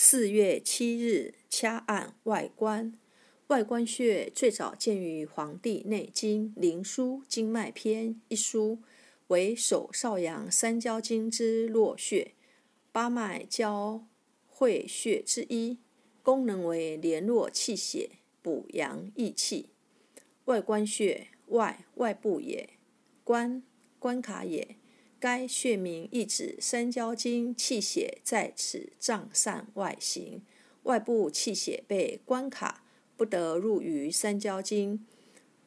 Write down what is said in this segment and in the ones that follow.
四月七日，掐按外关。外关穴最早见于《黄帝内经·灵枢·经脉篇》一书，为手少阳三焦经之络穴，八脉交会穴之一，功能为联络气血、补阳益气。外关穴，外外部也，关关卡也。该穴名意指三焦经气血在此胀散外行，外部气血被关卡，不得入于三焦经。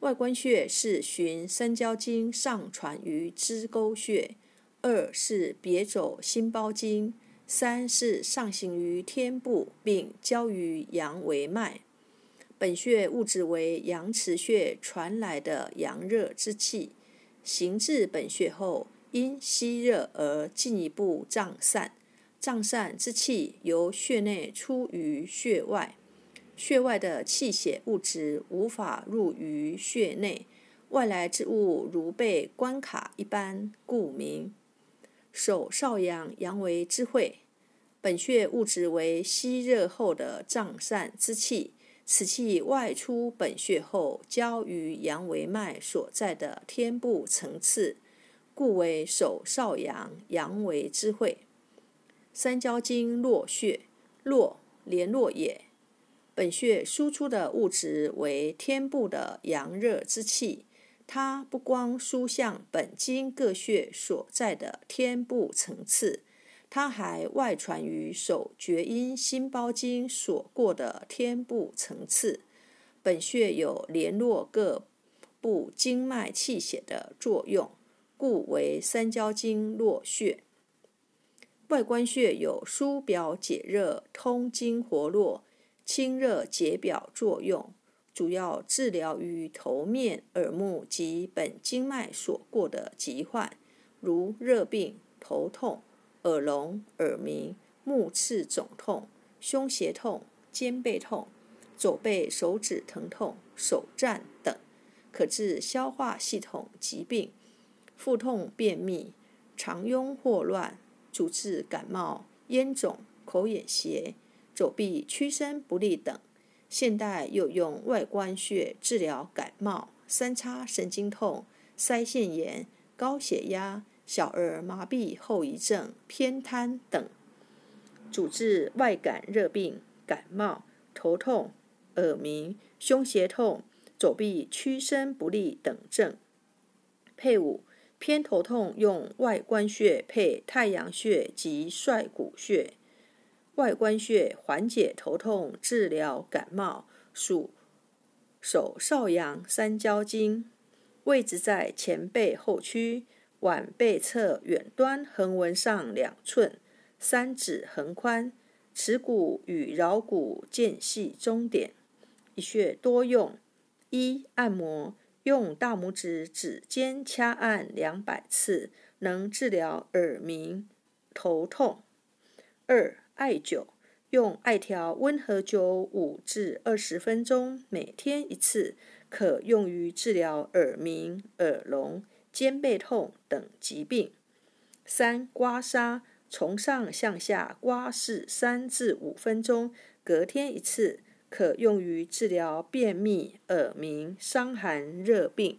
外关穴是循三焦经上传于支沟穴，二是别走心包经，三是上行于天部，并交于阳维脉。本穴物质为阳池穴传来的阳热之气，行至本穴后。因吸热而进一步胀散，胀散之气由穴内出于穴外，穴外的气血物质无法入于穴内，外来之物如被关卡一般，故名。手少阳阳为之会，本穴物质为吸热后的胀散之气，此气外出本穴后，交于阳维脉所在的天部层次。故为手少阳阳为之会，三焦经络穴，络联络也。本穴输出的物质为天部的阳热之气，它不光输向本经各穴所在的天部层次，它还外传于手厥阴心包经所过的天部层次。本穴有联络各部经脉气血的作用。故为三焦经络穴。外关穴有疏表解热、通经活络、清热解表作用，主要治疗于头面、耳目及本经脉所过的疾患，如热病、头痛、耳聋、耳鸣、目赤肿痛、胸胁痛、肩背痛、肘背手指疼痛、手颤等，可治消化系统疾病。腹痛、便秘、肠痈霍乱，主治感冒、咽肿、口眼斜、手臂屈伸不利等。现代又用外关穴治疗感冒、三叉神经痛、腮腺炎、高血压、小儿麻痹后遗症、偏瘫等，主治外感热病、感冒、头痛、耳鸣、胸胁痛、手臂屈伸不利等症。配伍。偏头痛用外关穴配太阳穴及率谷穴。外关穴缓解头痛，治疗感冒，属手少阳三焦经，位置在前背后区，腕背侧远端横纹上两寸，三指横宽，尺骨与桡骨间隙中点。一穴多用：一、按摩。用大拇指指尖掐按两百次，能治疗耳鸣、头痛。二、艾灸，用艾条温和灸五至二十分钟，每天一次，可用于治疗耳鸣、耳聋、肩背痛等疾病。三、刮痧，从上向下刮拭三至五分钟，隔天一次。可用于治疗便秘、耳鸣、伤寒、热病。